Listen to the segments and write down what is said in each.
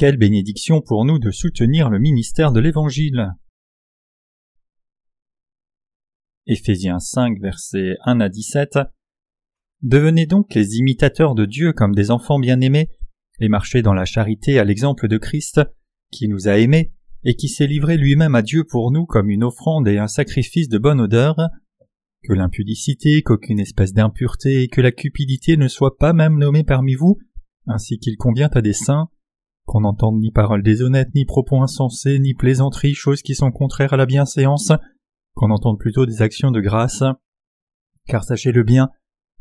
Quelle bénédiction pour nous de soutenir le ministère de l'Évangile. Éphésiens 5 versets 1 à 17 Devenez donc les imitateurs de Dieu comme des enfants bien-aimés, et marchez dans la charité à l'exemple de Christ, qui nous a aimés, et qui s'est livré lui-même à Dieu pour nous comme une offrande et un sacrifice de bonne odeur, que l'impudicité, qu'aucune espèce d'impureté et que la cupidité ne soient pas même nommées parmi vous, ainsi qu'il convient à des saints, qu'on n'entende ni paroles déshonnêtes, ni propos insensés, ni plaisanteries, choses qui sont contraires à la bienséance, qu'on entende plutôt des actions de grâce. Car sachez-le bien,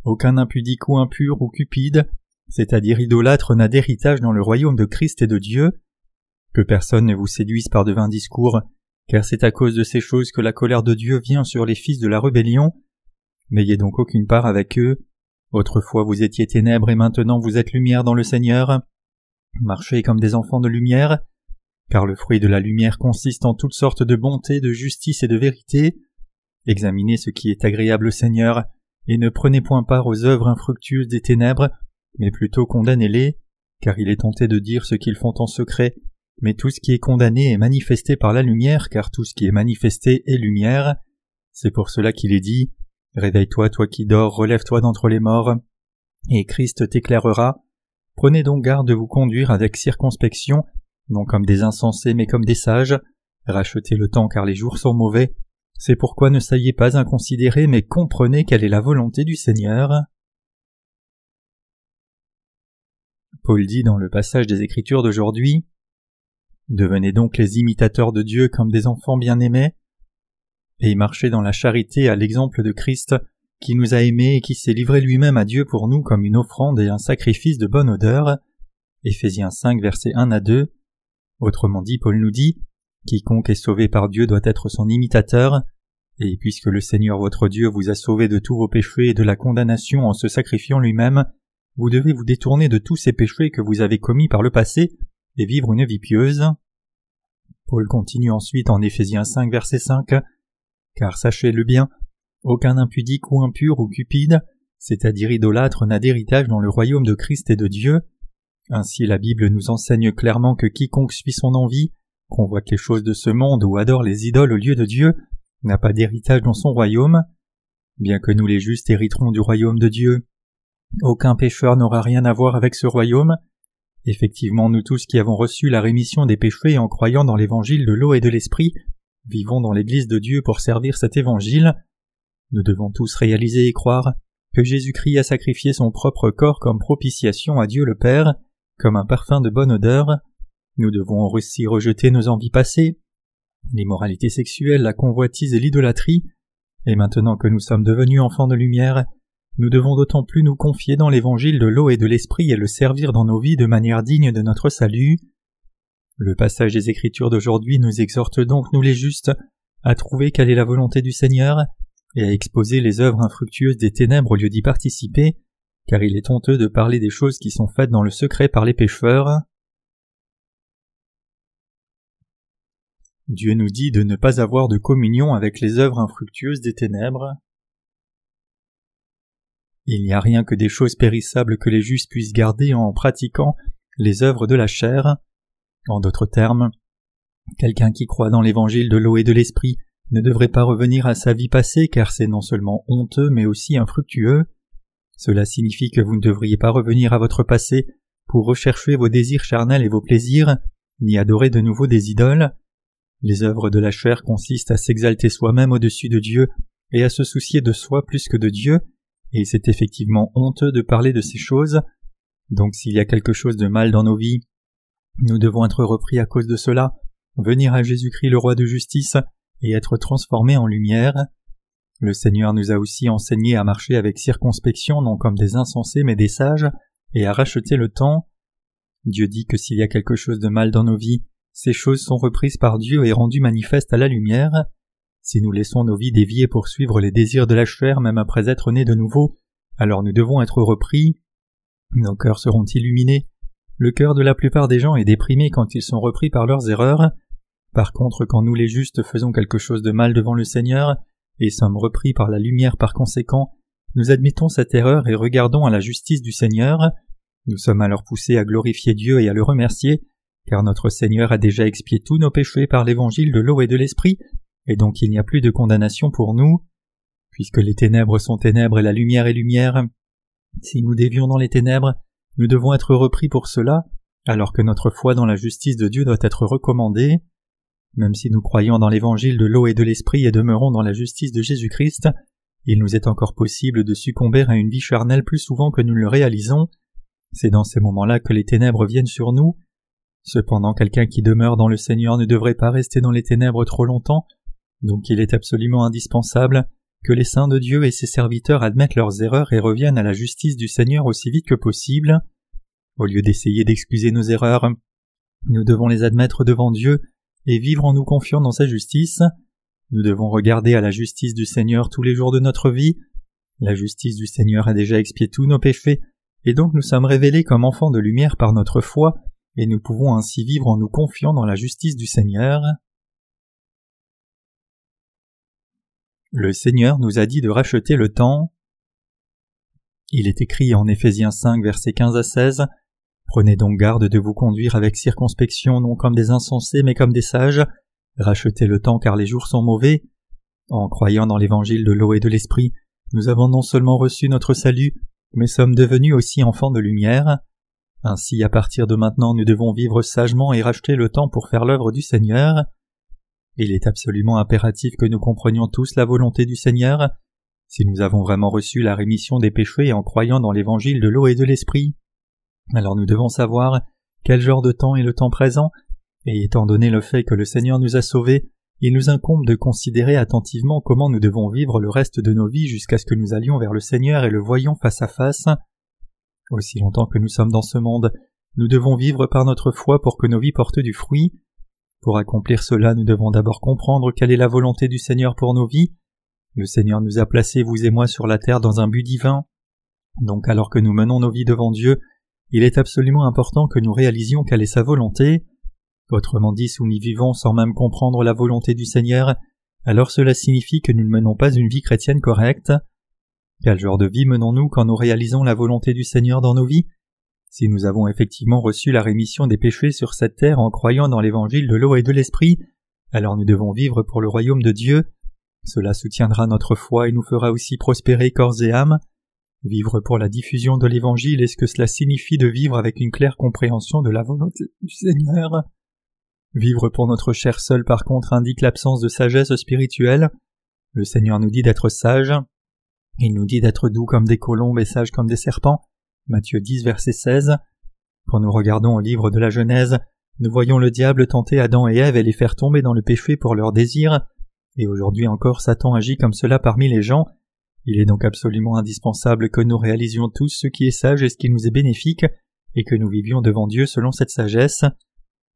aucun impudique ou impur ou cupide, c'est-à-dire idolâtre, n'a d'héritage dans le royaume de Christ et de Dieu. Que personne ne vous séduise par de vains discours, car c'est à cause de ces choses que la colère de Dieu vient sur les fils de la rébellion. N'ayez donc aucune part avec eux. Autrefois vous étiez ténèbres et maintenant vous êtes lumière dans le Seigneur. Marchez comme des enfants de lumière, car le fruit de la lumière consiste en toutes sortes de bonté, de justice et de vérité. Examinez ce qui est agréable au Seigneur, et ne prenez point part aux œuvres infructueuses des ténèbres, mais plutôt condamnez-les, car il est tenté de dire ce qu'ils font en secret, mais tout ce qui est condamné est manifesté par la lumière, car tout ce qui est manifesté est lumière. C'est pour cela qu'il est dit Réveille-toi, toi qui dors, relève-toi d'entre les morts, et Christ t'éclairera. Prenez donc garde de vous conduire avec circonspection, non comme des insensés, mais comme des sages. Rachetez le temps, car les jours sont mauvais. C'est pourquoi ne soyez pas inconsidérés, mais comprenez quelle est la volonté du Seigneur. Paul dit dans le passage des Écritures d'aujourd'hui Devenez donc les imitateurs de Dieu comme des enfants bien-aimés, et marchez dans la charité à l'exemple de Christ, qui nous a aimés et qui s'est livré lui-même à Dieu pour nous comme une offrande et un sacrifice de bonne odeur. Éphésiens 5 versets 1 à 2. Autrement dit, Paul nous dit Quiconque est sauvé par Dieu doit être son imitateur, et puisque le Seigneur votre Dieu vous a sauvé de tous vos péchés et de la condamnation en se sacrifiant lui-même, vous devez vous détourner de tous ces péchés que vous avez commis par le passé et vivre une vie pieuse. Paul continue ensuite en Éphésiens 5 verset 5 Car sachez-le bien, aucun impudique ou impur ou cupide, c'est-à-dire idolâtre, n'a d'héritage dans le royaume de Christ et de Dieu. Ainsi la Bible nous enseigne clairement que quiconque suit son envie, convoite les choses de ce monde ou adore les idoles au lieu de Dieu, n'a pas d'héritage dans son royaume. Bien que nous les justes hériterons du royaume de Dieu, aucun pécheur n'aura rien à voir avec ce royaume, Effectivement, nous tous qui avons reçu la rémission des péchés en croyant dans l'évangile de l'eau et de l'esprit, vivons dans l'Église de Dieu pour servir cet évangile. Nous devons tous réaliser et croire que Jésus-Christ a sacrifié son propre corps comme propitiation à Dieu le Père, comme un parfum de bonne odeur. Nous devons aussi rejeter nos envies passées, l'immoralité sexuelle, la convoitise et l'idolâtrie, et maintenant que nous sommes devenus enfants de lumière, nous devons d'autant plus nous confier dans l'évangile de l'eau et de l'esprit et le servir dans nos vies de manière digne de notre salut. Le passage des Écritures d'aujourd'hui nous exhorte donc, nous les justes, à trouver quelle est la volonté du Seigneur et à exposer les œuvres infructueuses des ténèbres au lieu d'y participer, car il est honteux de parler des choses qui sont faites dans le secret par les pécheurs. Dieu nous dit de ne pas avoir de communion avec les œuvres infructueuses des ténèbres. Il n'y a rien que des choses périssables que les justes puissent garder en pratiquant les œuvres de la chair. En d'autres termes, quelqu'un qui croit dans l'évangile de l'eau et de l'esprit ne devrait pas revenir à sa vie passée car c'est non seulement honteux mais aussi infructueux. Cela signifie que vous ne devriez pas revenir à votre passé pour rechercher vos désirs charnels et vos plaisirs, ni adorer de nouveau des idoles. Les œuvres de la chair consistent à s'exalter soi-même au-dessus de Dieu et à se soucier de soi plus que de Dieu, et c'est effectivement honteux de parler de ces choses. Donc s'il y a quelque chose de mal dans nos vies, nous devons être repris à cause de cela, venir à Jésus-Christ le roi de justice, et être transformés en lumière. Le Seigneur nous a aussi enseigné à marcher avec circonspection non comme des insensés mais des sages, et à racheter le temps. Dieu dit que s'il y a quelque chose de mal dans nos vies, ces choses sont reprises par Dieu et rendues manifestes à la lumière. Si nous laissons nos vies dévier pour suivre les désirs de la chair même après être nés de nouveau, alors nous devons être repris. Nos cœurs seront illuminés. Le cœur de la plupart des gens est déprimé quand ils sont repris par leurs erreurs. Par contre, quand nous les justes faisons quelque chose de mal devant le Seigneur, et sommes repris par la lumière par conséquent, nous admettons cette erreur et regardons à la justice du Seigneur. Nous sommes alors poussés à glorifier Dieu et à le remercier, car notre Seigneur a déjà expié tous nos péchés par l'évangile de l'eau et de l'esprit, et donc il n'y a plus de condamnation pour nous. Puisque les ténèbres sont ténèbres et la lumière est lumière, si nous dévions dans les ténèbres, nous devons être repris pour cela, alors que notre foi dans la justice de Dieu doit être recommandée. Même si nous croyons dans l'évangile de l'eau et de l'esprit et demeurons dans la justice de Jésus-Christ, il nous est encore possible de succomber à une vie charnelle plus souvent que nous le réalisons. C'est dans ces moments-là que les ténèbres viennent sur nous. Cependant, quelqu'un qui demeure dans le Seigneur ne devrait pas rester dans les ténèbres trop longtemps, donc il est absolument indispensable que les saints de Dieu et ses serviteurs admettent leurs erreurs et reviennent à la justice du Seigneur aussi vite que possible. Au lieu d'essayer d'excuser nos erreurs, nous devons les admettre devant Dieu et vivre en nous confiant dans sa justice. Nous devons regarder à la justice du Seigneur tous les jours de notre vie. La justice du Seigneur a déjà expié tous nos péchés, et donc nous sommes révélés comme enfants de lumière par notre foi, et nous pouvons ainsi vivre en nous confiant dans la justice du Seigneur. Le Seigneur nous a dit de racheter le temps. Il est écrit en Éphésiens 5 versets 15 à 16 Prenez donc garde de vous conduire avec circonspection non comme des insensés mais comme des sages, rachetez le temps car les jours sont mauvais. En croyant dans l'évangile de l'eau et de l'esprit, nous avons non seulement reçu notre salut, mais sommes devenus aussi enfants de lumière. Ainsi à partir de maintenant nous devons vivre sagement et racheter le temps pour faire l'œuvre du Seigneur. Il est absolument impératif que nous comprenions tous la volonté du Seigneur. Si nous avons vraiment reçu la rémission des péchés en croyant dans l'évangile de l'eau et de l'esprit, alors nous devons savoir quel genre de temps est le temps présent, et étant donné le fait que le Seigneur nous a sauvés, il nous incombe de considérer attentivement comment nous devons vivre le reste de nos vies jusqu'à ce que nous allions vers le Seigneur et le voyions face à face. Aussi longtemps que nous sommes dans ce monde, nous devons vivre par notre foi pour que nos vies portent du fruit. Pour accomplir cela, nous devons d'abord comprendre quelle est la volonté du Seigneur pour nos vies. Le Seigneur nous a placés, vous et moi, sur la terre dans un but divin. Donc alors que nous menons nos vies devant Dieu, il est absolument important que nous réalisions quelle est sa volonté. Autrement dit, si nous vivons sans même comprendre la volonté du Seigneur, alors cela signifie que nous ne menons pas une vie chrétienne correcte. Quel genre de vie menons-nous quand nous réalisons la volonté du Seigneur dans nos vies? Si nous avons effectivement reçu la rémission des péchés sur cette terre en croyant dans l'évangile de l'eau et de l'esprit, alors nous devons vivre pour le royaume de Dieu. Cela soutiendra notre foi et nous fera aussi prospérer corps et âme. Vivre pour la diffusion de l'évangile est ce que cela signifie de vivre avec une claire compréhension de la volonté du Seigneur? Vivre pour notre chair seule par contre indique l'absence de sagesse spirituelle. Le Seigneur nous dit d'être sages. Il nous dit d'être doux comme des colombes et sages comme des serpents. Matthieu 10, verset 16. Quand nous regardons au livre de la Genèse, nous voyons le diable tenter Adam et Ève et les faire tomber dans le péché pour leurs désirs, et aujourd'hui encore Satan agit comme cela parmi les gens. Il est donc absolument indispensable que nous réalisions tous ce qui est sage et ce qui nous est bénéfique, et que nous vivions devant Dieu selon cette sagesse.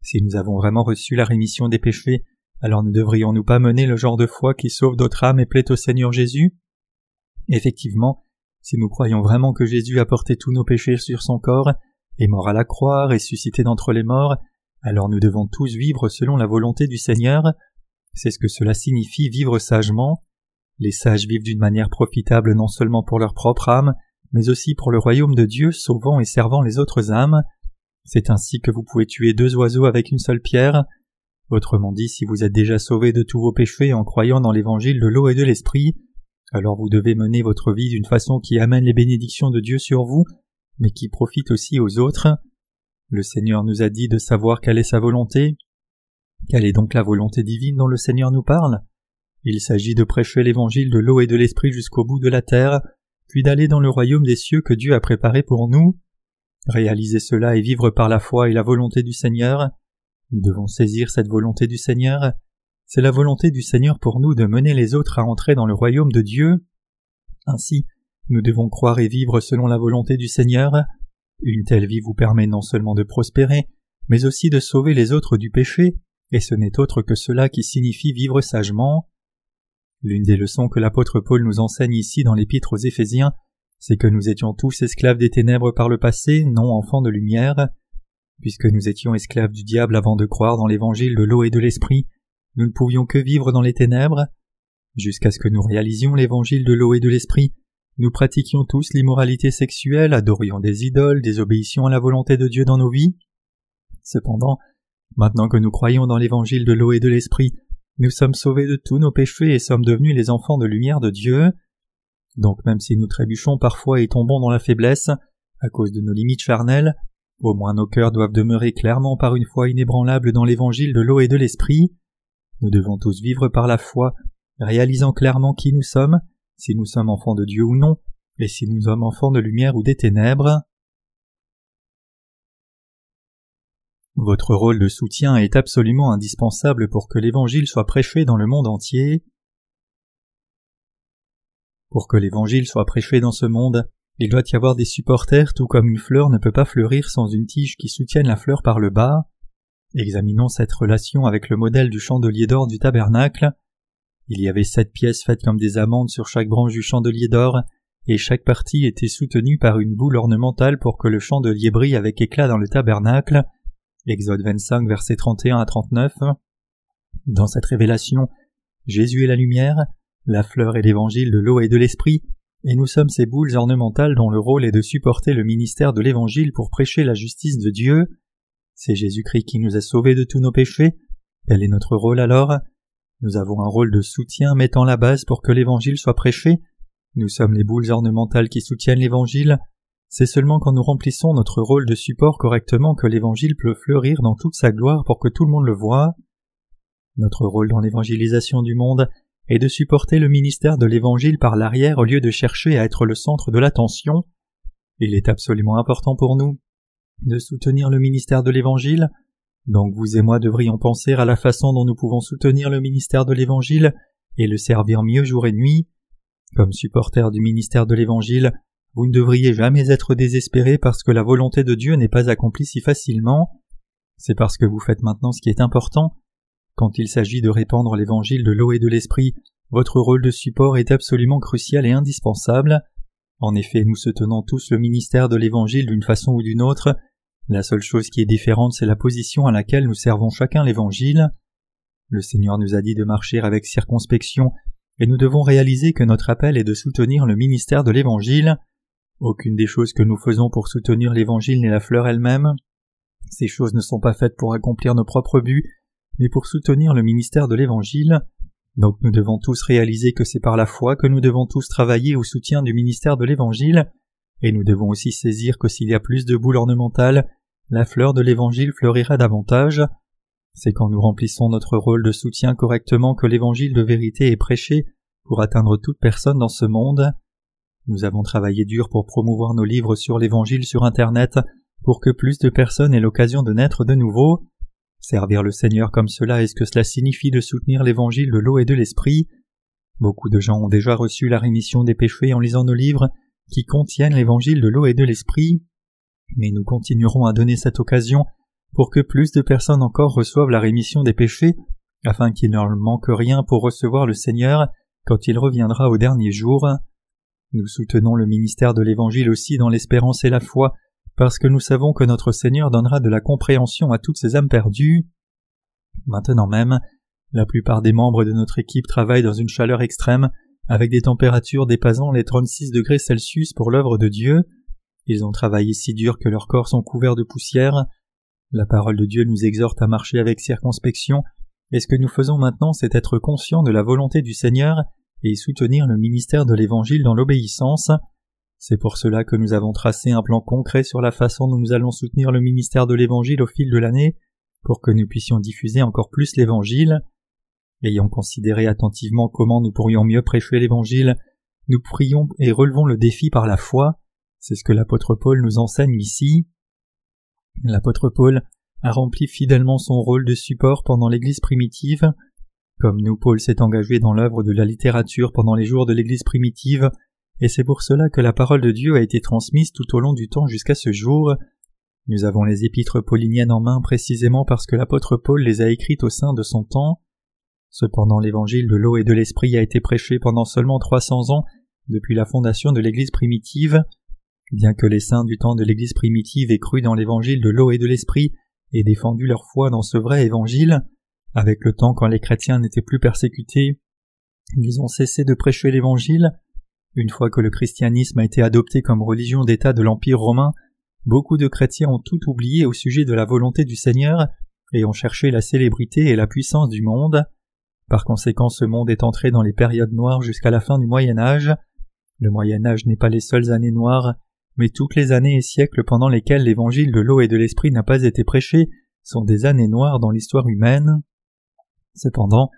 Si nous avons vraiment reçu la rémission des péchés, alors ne devrions-nous pas mener le genre de foi qui sauve d'autres âmes et plaît au Seigneur Jésus? Effectivement, si nous croyons vraiment que Jésus a porté tous nos péchés sur son corps, est mort à la croix, ressuscité d'entre les morts, alors nous devons tous vivre selon la volonté du Seigneur. C'est ce que cela signifie vivre sagement. Les sages vivent d'une manière profitable non seulement pour leur propre âme, mais aussi pour le royaume de Dieu, sauvant et servant les autres âmes. C'est ainsi que vous pouvez tuer deux oiseaux avec une seule pierre. Autrement dit, si vous êtes déjà sauvé de tous vos péchés en croyant dans l'évangile de l'eau et de l'esprit, alors vous devez mener votre vie d'une façon qui amène les bénédictions de Dieu sur vous, mais qui profite aussi aux autres. Le Seigneur nous a dit de savoir quelle est sa volonté. Quelle est donc la volonté divine dont le Seigneur nous parle? Il s'agit de prêcher l'évangile de l'eau et de l'esprit jusqu'au bout de la terre, puis d'aller dans le royaume des cieux que Dieu a préparé pour nous. Réaliser cela et vivre par la foi et la volonté du Seigneur. Nous devons saisir cette volonté du Seigneur c'est la volonté du Seigneur pour nous de mener les autres à entrer dans le royaume de Dieu. Ainsi, nous devons croire et vivre selon la volonté du Seigneur. Une telle vie vous permet non seulement de prospérer, mais aussi de sauver les autres du péché, et ce n'est autre que cela qui signifie vivre sagement. L'une des leçons que l'apôtre Paul nous enseigne ici dans l'épître aux Éphésiens, c'est que nous étions tous esclaves des ténèbres par le passé, non enfants de lumière. Puisque nous étions esclaves du diable avant de croire dans l'évangile de l'eau et de l'esprit, nous ne pouvions que vivre dans les ténèbres. Jusqu'à ce que nous réalisions l'évangile de l'eau et de l'esprit, nous pratiquions tous l'immoralité sexuelle, adorions des idoles, désobéissions à la volonté de Dieu dans nos vies. Cependant, Maintenant que nous croyons dans l'évangile de l'eau et de l'esprit, nous sommes sauvés de tous nos péchés et sommes devenus les enfants de lumière de Dieu. Donc même si nous trébuchons parfois et tombons dans la faiblesse, à cause de nos limites charnelles, au moins nos cœurs doivent demeurer clairement par une foi inébranlable dans l'évangile de l'eau et de l'esprit. Nous devons tous vivre par la foi, réalisant clairement qui nous sommes, si nous sommes enfants de Dieu ou non, et si nous sommes enfants de lumière ou des ténèbres. Votre rôle de soutien est absolument indispensable pour que l'Évangile soit prêché dans le monde entier. Pour que l'Évangile soit prêché dans ce monde, il doit y avoir des supporters tout comme une fleur ne peut pas fleurir sans une tige qui soutienne la fleur par le bas. Examinons cette relation avec le modèle du chandelier d'or du tabernacle. Il y avait sept pièces faites comme des amandes sur chaque branche du chandelier d'or, et chaque partie était soutenue par une boule ornementale pour que le chandelier brille avec éclat dans le tabernacle. Exode 25, versets 31 à 39. Dans cette révélation, Jésus est la lumière, la fleur est l'évangile de l'eau et de l'esprit, et nous sommes ces boules ornementales dont le rôle est de supporter le ministère de l'évangile pour prêcher la justice de Dieu. C'est Jésus-Christ qui nous a sauvés de tous nos péchés. Quel est notre rôle alors? Nous avons un rôle de soutien mettant la base pour que l'évangile soit prêché. Nous sommes les boules ornementales qui soutiennent l'évangile. C'est seulement quand nous remplissons notre rôle de support correctement que l'Évangile peut fleurir dans toute sa gloire pour que tout le monde le voie. Notre rôle dans l'évangélisation du monde est de supporter le ministère de l'Évangile par l'arrière au lieu de chercher à être le centre de l'attention. Il est absolument important pour nous de soutenir le ministère de l'Évangile, donc vous et moi devrions penser à la façon dont nous pouvons soutenir le ministère de l'Évangile et le servir mieux jour et nuit. Comme supporter du ministère de l'Évangile, vous ne devriez jamais être désespéré parce que la volonté de Dieu n'est pas accomplie si facilement. C'est parce que vous faites maintenant ce qui est important. Quand il s'agit de répandre l'évangile de l'eau et de l'esprit, votre rôle de support est absolument crucial et indispensable. En effet, nous soutenons tous le ministère de l'évangile d'une façon ou d'une autre. La seule chose qui est différente, c'est la position à laquelle nous servons chacun l'évangile. Le Seigneur nous a dit de marcher avec circonspection, et nous devons réaliser que notre appel est de soutenir le ministère de l'évangile. Aucune des choses que nous faisons pour soutenir l'Évangile n'est la fleur elle-même. Ces choses ne sont pas faites pour accomplir nos propres buts, mais pour soutenir le ministère de l'Évangile. Donc nous devons tous réaliser que c'est par la foi que nous devons tous travailler au soutien du ministère de l'Évangile, et nous devons aussi saisir que s'il y a plus de boules ornementales, la fleur de l'Évangile fleurira davantage. C'est quand nous remplissons notre rôle de soutien correctement que l'Évangile de vérité est prêché pour atteindre toute personne dans ce monde. Nous avons travaillé dur pour promouvoir nos livres sur l'Évangile sur Internet pour que plus de personnes aient l'occasion de naître de nouveau. Servir le Seigneur comme cela est ce que cela signifie de soutenir l'Évangile de l'eau et de l'Esprit? Beaucoup de gens ont déjà reçu la rémission des péchés en lisant nos livres qui contiennent l'Évangile de l'eau et de l'Esprit, mais nous continuerons à donner cette occasion pour que plus de personnes encore reçoivent la rémission des péchés, afin qu'il ne manque rien pour recevoir le Seigneur quand il reviendra au dernier jour. Nous soutenons le ministère de l'Évangile aussi dans l'espérance et la foi, parce que nous savons que notre Seigneur donnera de la compréhension à toutes ces âmes perdues. Maintenant même, la plupart des membres de notre équipe travaillent dans une chaleur extrême, avec des températures dépassant les 36 degrés Celsius pour l'œuvre de Dieu. Ils ont travaillé si dur que leurs corps sont couverts de poussière. La parole de Dieu nous exhorte à marcher avec circonspection, et ce que nous faisons maintenant c'est être conscients de la volonté du Seigneur et soutenir le ministère de l'Évangile dans l'obéissance. C'est pour cela que nous avons tracé un plan concret sur la façon dont nous allons soutenir le ministère de l'Évangile au fil de l'année, pour que nous puissions diffuser encore plus l'Évangile. Ayant considéré attentivement comment nous pourrions mieux prêcher l'Évangile, nous prions et relevons le défi par la foi. C'est ce que l'apôtre Paul nous enseigne ici. L'apôtre Paul a rempli fidèlement son rôle de support pendant l'Église primitive. Comme nous, Paul s'est engagé dans l'œuvre de la littérature pendant les jours de l'Église primitive, et c'est pour cela que la parole de Dieu a été transmise tout au long du temps jusqu'à ce jour. Nous avons les épîtres pauliniennes en main précisément parce que l'apôtre Paul les a écrites au sein de son temps. Cependant l'évangile de l'eau et de l'esprit a été prêché pendant seulement trois cents ans depuis la fondation de l'Église primitive. Bien que les saints du temps de l'Église primitive aient cru dans l'évangile de l'eau et de l'esprit et défendu leur foi dans ce vrai évangile, avec le temps, quand les chrétiens n'étaient plus persécutés, ils ont cessé de prêcher l'Évangile. Une fois que le christianisme a été adopté comme religion d'État de l'Empire romain, beaucoup de chrétiens ont tout oublié au sujet de la volonté du Seigneur, et ont cherché la célébrité et la puissance du monde. Par conséquent, ce monde est entré dans les périodes noires jusqu'à la fin du Moyen Âge. Le Moyen Âge n'est pas les seules années noires, mais toutes les années et siècles pendant lesquels l'évangile de l'eau et de l'esprit n'a pas été prêché sont des années noires dans l'histoire humaine. Cependant,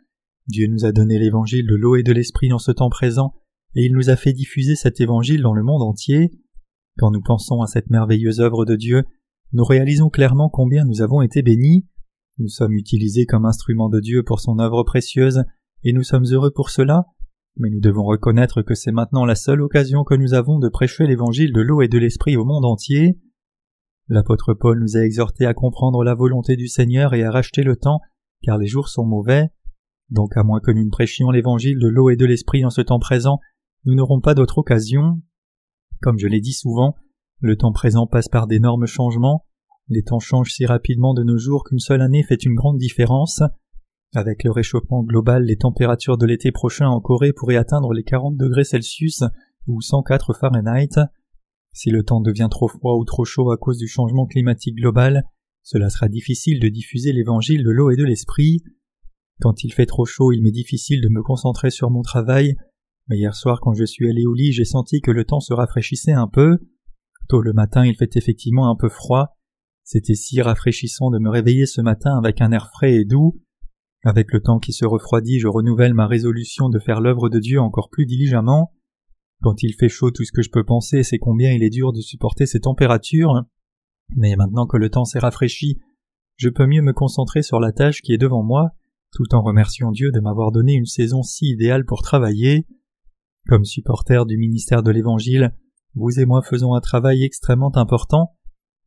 Dieu nous a donné l'évangile de l'eau et de l'esprit en ce temps présent, et il nous a fait diffuser cet évangile dans le monde entier. Quand nous pensons à cette merveilleuse œuvre de Dieu, nous réalisons clairement combien nous avons été bénis. Nous sommes utilisés comme instruments de Dieu pour son œuvre précieuse, et nous sommes heureux pour cela, mais nous devons reconnaître que c'est maintenant la seule occasion que nous avons de prêcher l'évangile de l'eau et de l'esprit au monde entier. L'apôtre Paul nous a exhortés à comprendre la volonté du Seigneur et à racheter le temps, car les jours sont mauvais. Donc à moins que nous ne prêchions l'évangile de l'eau et de l'esprit en ce temps présent, nous n'aurons pas d'autre occasion. Comme je l'ai dit souvent, le temps présent passe par d'énormes changements, les temps changent si rapidement de nos jours qu'une seule année fait une grande différence. Avec le réchauffement global, les températures de l'été prochain en Corée pourraient atteindre les 40 degrés Celsius ou 104 Fahrenheit. Si le temps devient trop froid ou trop chaud à cause du changement climatique global, cela sera difficile de diffuser l'évangile de l'eau et de l'esprit. Quand il fait trop chaud, il m'est difficile de me concentrer sur mon travail, mais hier soir quand je suis allé au lit, j'ai senti que le temps se rafraîchissait un peu. Tôt le matin, il fait effectivement un peu froid. C'était si rafraîchissant de me réveiller ce matin avec un air frais et doux. Avec le temps qui se refroidit, je renouvelle ma résolution de faire l'œuvre de Dieu encore plus diligemment. Quand il fait chaud, tout ce que je peux penser, c'est combien il est dur de supporter ces températures. Mais maintenant que le temps s'est rafraîchi, je peux mieux me concentrer sur la tâche qui est devant moi, tout en remerciant Dieu de m'avoir donné une saison si idéale pour travailler. Comme supporters du ministère de l'Évangile, vous et moi faisons un travail extrêmement important.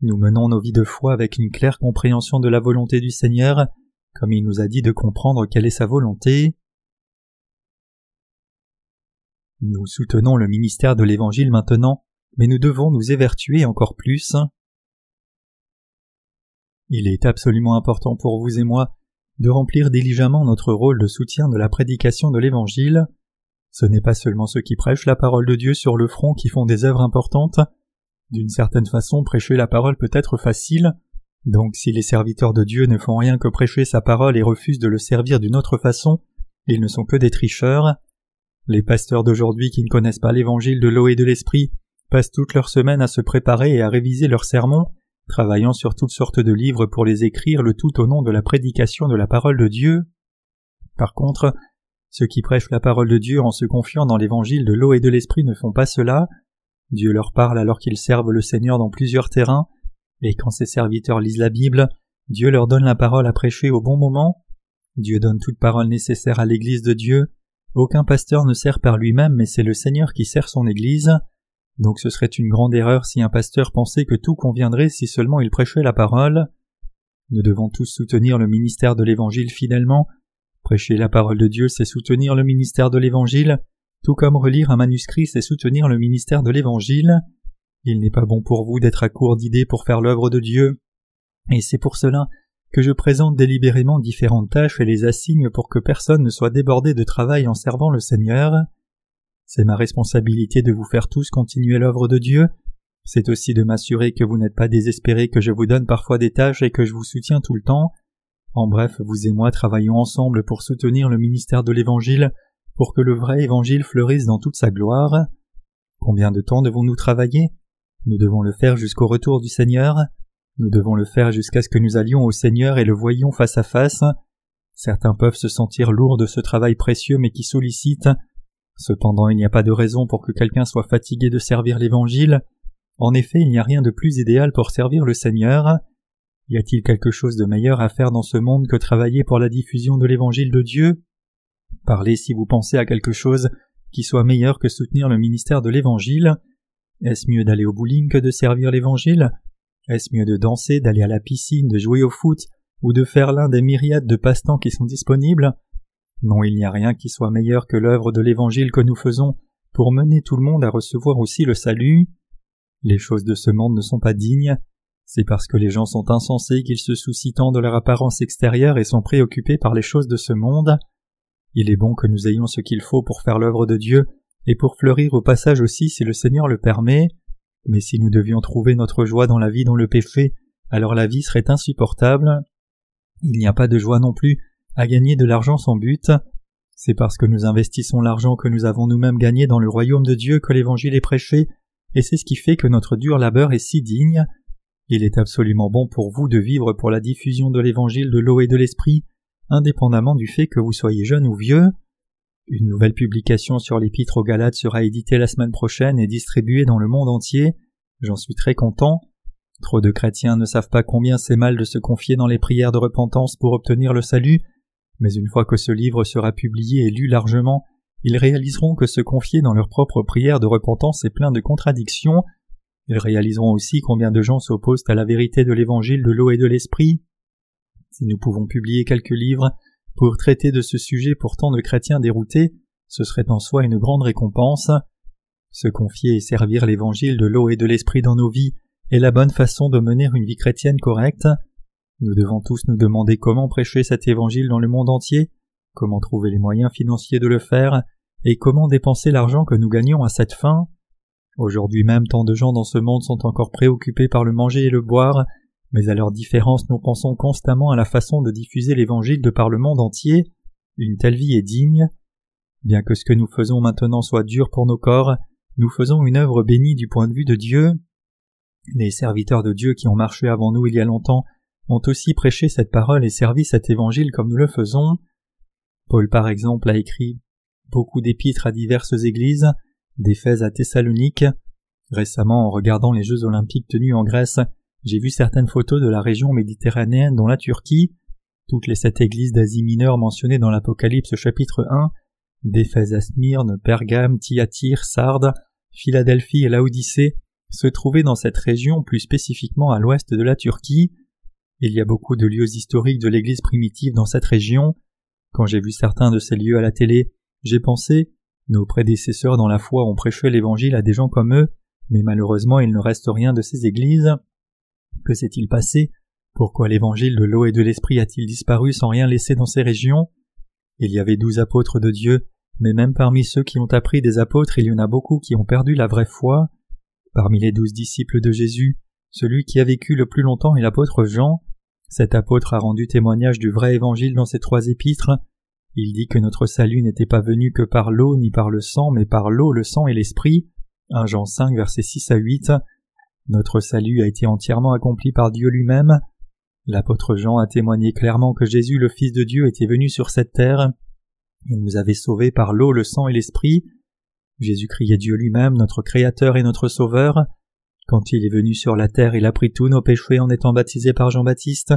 Nous menons nos vies de foi avec une claire compréhension de la volonté du Seigneur, comme il nous a dit de comprendre quelle est sa volonté. Nous soutenons le ministère de l'Évangile maintenant, mais nous devons nous évertuer encore plus. Il est absolument important pour vous et moi de remplir diligemment notre rôle de soutien de la prédication de l'Évangile. Ce n'est pas seulement ceux qui prêchent la parole de Dieu sur le front qui font des œuvres importantes. D'une certaine façon, prêcher la parole peut être facile. Donc si les serviteurs de Dieu ne font rien que prêcher sa parole et refusent de le servir d'une autre façon, ils ne sont que des tricheurs. Les pasteurs d'aujourd'hui qui ne connaissent pas l'évangile de l'eau et de l'esprit passent toute leur semaine à se préparer et à réviser leurs sermons, travaillant sur toutes sortes de livres pour les écrire, le tout au nom de la prédication de la parole de Dieu. Par contre, ceux qui prêchent la parole de Dieu en se confiant dans l'évangile de l'eau et de l'esprit ne font pas cela. Dieu leur parle alors qu'ils servent le Seigneur dans plusieurs terrains, et quand ses serviteurs lisent la Bible, Dieu leur donne la parole à prêcher au bon moment. Dieu donne toute parole nécessaire à l'Église de Dieu, aucun pasteur ne sert par lui-même, mais c'est le Seigneur qui sert son Église. Donc ce serait une grande erreur si un pasteur pensait que tout conviendrait si seulement il prêchait la parole. Nous devons tous soutenir le ministère de l'Évangile fidèlement. Prêcher la parole de Dieu, c'est soutenir le ministère de l'Évangile, tout comme relire un manuscrit, c'est soutenir le ministère de l'Évangile. Il n'est pas bon pour vous d'être à court d'idées pour faire l'œuvre de Dieu. Et c'est pour cela que je présente délibérément différentes tâches et les assigne pour que personne ne soit débordé de travail en servant le Seigneur. C'est ma responsabilité de vous faire tous continuer l'œuvre de Dieu. C'est aussi de m'assurer que vous n'êtes pas désespérés que je vous donne parfois des tâches et que je vous soutiens tout le temps. En bref, vous et moi travaillons ensemble pour soutenir le ministère de l'Évangile, pour que le vrai Évangile fleurisse dans toute sa gloire. Combien de temps devons-nous travailler? Nous devons le faire jusqu'au retour du Seigneur. Nous devons le faire jusqu'à ce que nous allions au Seigneur et le voyions face à face. Certains peuvent se sentir lourds de ce travail précieux mais qui sollicite. Cependant, il n'y a pas de raison pour que quelqu'un soit fatigué de servir l'Évangile. En effet, il n'y a rien de plus idéal pour servir le Seigneur. Y a-t-il quelque chose de meilleur à faire dans ce monde que travailler pour la diffusion de l'Évangile de Dieu? Parlez si vous pensez à quelque chose qui soit meilleur que soutenir le ministère de l'Évangile. Est-ce mieux d'aller au bowling que de servir l'Évangile? Est-ce mieux de danser, d'aller à la piscine, de jouer au foot, ou de faire l'un des myriades de passe-temps qui sont disponibles? Non, il n'y a rien qui soit meilleur que l'œuvre de l'Évangile que nous faisons pour mener tout le monde à recevoir aussi le salut. Les choses de ce monde ne sont pas dignes, c'est parce que les gens sont insensés qu'ils se soucient tant de leur apparence extérieure et sont préoccupés par les choses de ce monde. Il est bon que nous ayons ce qu'il faut pour faire l'œuvre de Dieu et pour fleurir au passage aussi si le Seigneur le permet. Mais si nous devions trouver notre joie dans la vie dans le péché, alors la vie serait insupportable. Il n'y a pas de joie non plus à gagner de l'argent sans but. C'est parce que nous investissons l'argent que nous avons nous-mêmes gagné dans le royaume de Dieu que l'Évangile est prêché, et c'est ce qui fait que notre dur labeur est si digne. Il est absolument bon pour vous de vivre pour la diffusion de l'Évangile de l'eau et de l'Esprit, indépendamment du fait que vous soyez jeune ou vieux. Une nouvelle publication sur l'Épître aux Galates sera éditée la semaine prochaine et distribuée dans le monde entier. J'en suis très content. Trop de chrétiens ne savent pas combien c'est mal de se confier dans les prières de repentance pour obtenir le salut, mais une fois que ce livre sera publié et lu largement, ils réaliseront que se confier dans leurs propres prières de repentance est plein de contradictions. Ils réaliseront aussi combien de gens s'opposent à la vérité de l'évangile de l'eau et de l'esprit. Si nous pouvons publier quelques livres pour traiter de ce sujet pour tant de chrétiens déroutés, ce serait en soi une grande récompense. Se confier et servir l'évangile de l'eau et de l'esprit dans nos vies est la bonne façon de mener une vie chrétienne correcte. Nous devons tous nous demander comment prêcher cet évangile dans le monde entier, comment trouver les moyens financiers de le faire, et comment dépenser l'argent que nous gagnons à cette fin. Aujourd'hui même tant de gens dans ce monde sont encore préoccupés par le manger et le boire, mais à leur différence nous pensons constamment à la façon de diffuser l'évangile de par le monde entier. Une telle vie est digne. Bien que ce que nous faisons maintenant soit dur pour nos corps, nous faisons une œuvre bénie du point de vue de Dieu. Les serviteurs de Dieu qui ont marché avant nous il y a longtemps ont aussi prêché cette parole et servi cet évangile comme nous le faisons. Paul par exemple a écrit beaucoup d'épîtres à diverses églises, d'Éphèse à Thessalonique. Récemment, en regardant les Jeux olympiques tenus en Grèce, j'ai vu certaines photos de la région méditerranéenne dont la Turquie, toutes les sept églises d'Asie mineure mentionnées dans l'Apocalypse chapitre 1, d'Éphèse à Smyrne, Pergame, Thyatire, Sardes, Philadelphie et Laodicée, se trouvaient dans cette région plus spécifiquement à l'ouest de la Turquie. Il y a beaucoup de lieux historiques de l'Église primitive dans cette région. Quand j'ai vu certains de ces lieux à la télé, j'ai pensé nos prédécesseurs dans la foi ont prêché l'Évangile à des gens comme eux, mais malheureusement il ne reste rien de ces églises. Que s'est-il passé? Pourquoi l'Évangile de l'eau et de l'Esprit a-t-il disparu sans rien laisser dans ces régions? Il y avait douze apôtres de Dieu, mais même parmi ceux qui ont appris des apôtres il y en a beaucoup qui ont perdu la vraie foi. Parmi les douze disciples de Jésus, celui qui a vécu le plus longtemps est l'apôtre Jean. Cet apôtre a rendu témoignage du vrai évangile dans ses trois épîtres. Il dit que notre salut n'était pas venu que par l'eau ni par le sang, mais par l'eau, le sang et l'esprit. 1 Jean 5 versets 6 à 8. Notre salut a été entièrement accompli par Dieu lui-même. L'apôtre Jean a témoigné clairement que Jésus le Fils de Dieu était venu sur cette terre. Il nous avait sauvés par l'eau, le sang et l'esprit. Jésus-Christ Dieu lui-même, notre Créateur et notre Sauveur. Quand il est venu sur la terre, il a pris tous nos péchés en étant baptisé par Jean-Baptiste,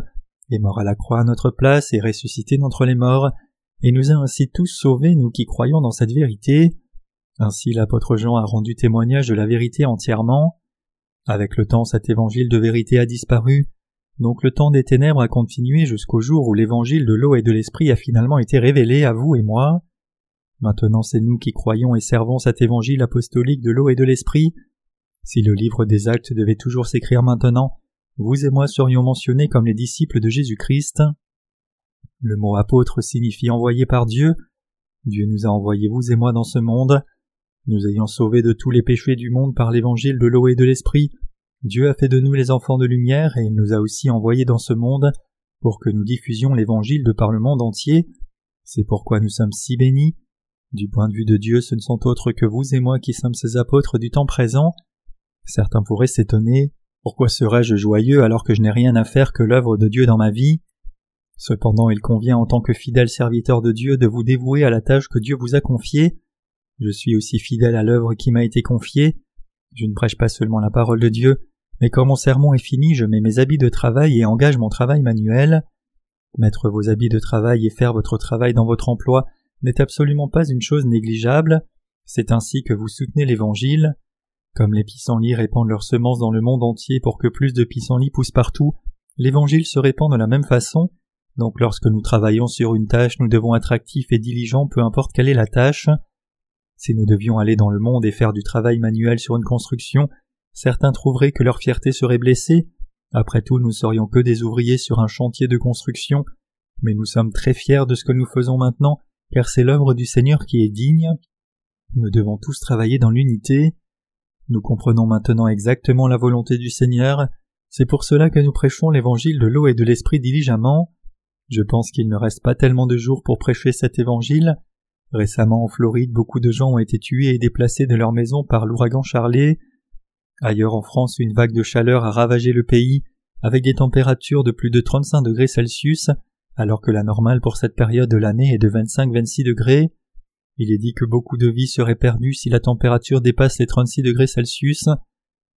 est mort à la croix à notre place et ressuscité d'entre les morts, et nous a ainsi tous sauvés, nous qui croyons dans cette vérité. Ainsi l'apôtre Jean a rendu témoignage de la vérité entièrement. Avec le temps, cet évangile de vérité a disparu, donc le temps des ténèbres a continué jusqu'au jour où l'évangile de l'eau et de l'esprit a finalement été révélé à vous et moi. Maintenant c'est nous qui croyons et servons cet évangile apostolique de l'eau et de l'esprit, si le livre des actes devait toujours s'écrire maintenant, vous et moi serions mentionnés comme les disciples de Jésus-Christ. Le mot apôtre signifie envoyé par Dieu. Dieu nous a envoyés vous et moi dans ce monde. Nous ayant sauvés de tous les péchés du monde par l'évangile de l'eau et de l'esprit, Dieu a fait de nous les enfants de lumière et il nous a aussi envoyés dans ce monde pour que nous diffusions l'évangile de par le monde entier. C'est pourquoi nous sommes si bénis. Du point de vue de Dieu, ce ne sont autres que vous et moi qui sommes ces apôtres du temps présent. Certains pourraient s'étonner pourquoi serais-je joyeux alors que je n'ai rien à faire que l'œuvre de Dieu dans ma vie? Cependant il convient en tant que fidèle serviteur de Dieu de vous dévouer à la tâche que Dieu vous a confiée. Je suis aussi fidèle à l'œuvre qui m'a été confiée. Je ne prêche pas seulement la parole de Dieu, mais quand mon sermon est fini, je mets mes habits de travail et engage mon travail manuel. Mettre vos habits de travail et faire votre travail dans votre emploi n'est absolument pas une chose négligeable. C'est ainsi que vous soutenez l'Évangile. Comme les pissenlits répandent leurs semences dans le monde entier pour que plus de pissenlits poussent partout, l'Évangile se répand de la même façon, donc lorsque nous travaillons sur une tâche, nous devons être actifs et diligents peu importe quelle est la tâche. Si nous devions aller dans le monde et faire du travail manuel sur une construction, certains trouveraient que leur fierté serait blessée. Après tout, nous serions que des ouvriers sur un chantier de construction, mais nous sommes très fiers de ce que nous faisons maintenant, car c'est l'œuvre du Seigneur qui est digne. Nous devons tous travailler dans l'unité. Nous comprenons maintenant exactement la volonté du Seigneur, c'est pour cela que nous prêchons l'évangile de l'eau et de l'esprit diligemment. Je pense qu'il ne reste pas tellement de jours pour prêcher cet évangile. Récemment en Floride, beaucoup de gens ont été tués et déplacés de leur maison par l'ouragan Charley. Ailleurs en France, une vague de chaleur a ravagé le pays avec des températures de plus de 35 degrés Celsius, alors que la normale pour cette période de l'année est de 25-26 degrés. Il est dit que beaucoup de vies seraient perdues si la température dépasse les 36 degrés Celsius.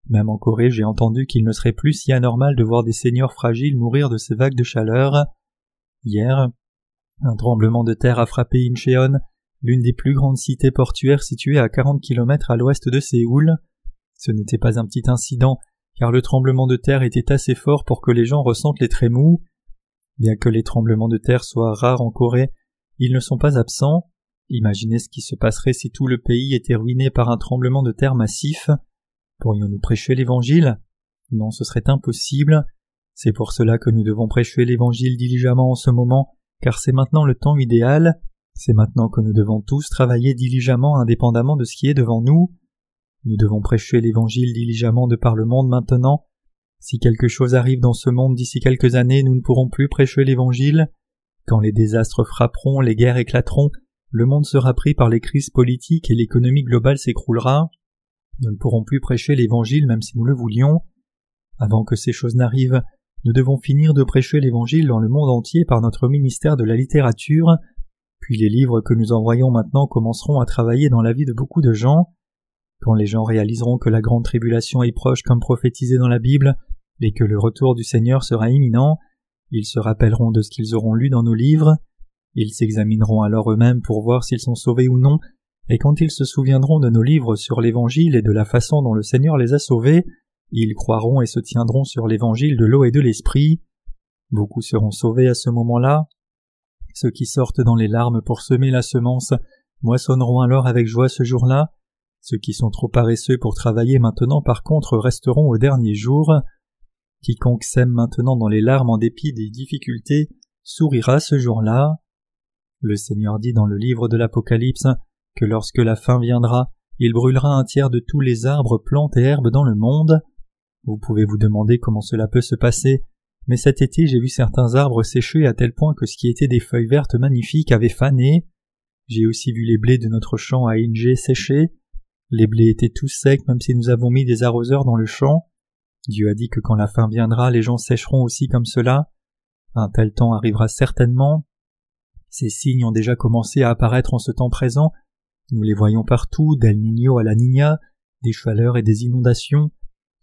Même en Corée, j'ai entendu qu'il ne serait plus si anormal de voir des seigneurs fragiles mourir de ces vagues de chaleur. Hier, un tremblement de terre a frappé Incheon, l'une des plus grandes cités portuaires situées à 40 km à l'ouest de Séoul. Ce n'était pas un petit incident, car le tremblement de terre était assez fort pour que les gens ressentent les trémous. Bien que les tremblements de terre soient rares en Corée, ils ne sont pas absents. Imaginez ce qui se passerait si tout le pays était ruiné par un tremblement de terre massif. Pourrions-nous prêcher l'Évangile? Non, ce serait impossible. C'est pour cela que nous devons prêcher l'Évangile diligemment en ce moment, car c'est maintenant le temps idéal, c'est maintenant que nous devons tous travailler diligemment indépendamment de ce qui est devant nous. Nous devons prêcher l'Évangile diligemment de par le monde maintenant. Si quelque chose arrive dans ce monde d'ici quelques années, nous ne pourrons plus prêcher l'Évangile. Quand les désastres frapperont, les guerres éclateront, le monde sera pris par les crises politiques et l'économie globale s'écroulera. Nous ne pourrons plus prêcher l'Évangile même si nous le voulions. Avant que ces choses n'arrivent, nous devons finir de prêcher l'Évangile dans le monde entier par notre ministère de la littérature, puis les livres que nous envoyons maintenant commenceront à travailler dans la vie de beaucoup de gens. Quand les gens réaliseront que la grande tribulation est proche comme prophétisé dans la Bible, et que le retour du Seigneur sera imminent, ils se rappelleront de ce qu'ils auront lu dans nos livres, ils s'examineront alors eux-mêmes pour voir s'ils sont sauvés ou non, et quand ils se souviendront de nos livres sur l'Évangile et de la façon dont le Seigneur les a sauvés, ils croiront et se tiendront sur l'Évangile de l'eau et de l'Esprit. Beaucoup seront sauvés à ce moment-là. Ceux qui sortent dans les larmes pour semer la semence moissonneront alors avec joie ce jour-là. Ceux qui sont trop paresseux pour travailler maintenant par contre resteront au dernier jour. Quiconque sème maintenant dans les larmes en dépit des difficultés sourira ce jour-là. Le Seigneur dit dans le livre de l'Apocalypse que lorsque la fin viendra, il brûlera un tiers de tous les arbres, plantes et herbes dans le monde. Vous pouvez vous demander comment cela peut se passer, mais cet été j'ai vu certains arbres sécher à tel point que ce qui était des feuilles vertes magnifiques avait fané. J'ai aussi vu les blés de notre champ à Inge sécher. Les blés étaient tous secs même si nous avons mis des arroseurs dans le champ. Dieu a dit que quand la fin viendra, les gens sécheront aussi comme cela. Un tel temps arrivera certainement. Ces signes ont déjà commencé à apparaître en ce temps présent. Nous les voyons partout, d'El Niño à la Niña, des chaleurs et des inondations.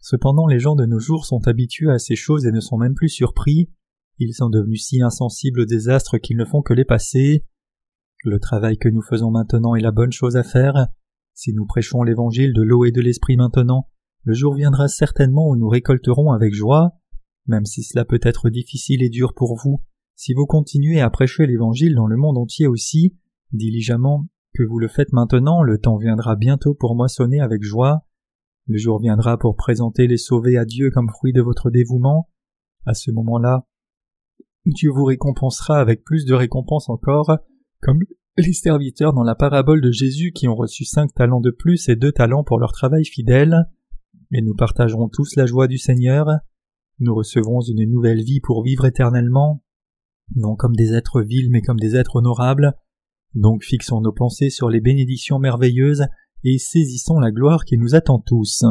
Cependant les gens de nos jours sont habitués à ces choses et ne sont même plus surpris. Ils sont devenus si insensibles aux désastres qu'ils ne font que les passer. Le travail que nous faisons maintenant est la bonne chose à faire. Si nous prêchons l'évangile de l'eau et de l'esprit maintenant, le jour viendra certainement où nous récolterons avec joie. Même si cela peut être difficile et dur pour vous, si vous continuez à prêcher l'évangile dans le monde entier aussi, diligemment, que vous le faites maintenant, le temps viendra bientôt pour moissonner avec joie. Le jour viendra pour présenter les sauvés à Dieu comme fruit de votre dévouement. À ce moment-là, Dieu vous récompensera avec plus de récompenses encore, comme les serviteurs dans la parabole de Jésus qui ont reçu cinq talents de plus et deux talents pour leur travail fidèle. Et nous partagerons tous la joie du Seigneur. Nous recevrons une nouvelle vie pour vivre éternellement, non comme des êtres vils mais comme des êtres honorables. Donc fixons nos pensées sur les bénédictions merveilleuses et saisissons la gloire qui nous attend tous.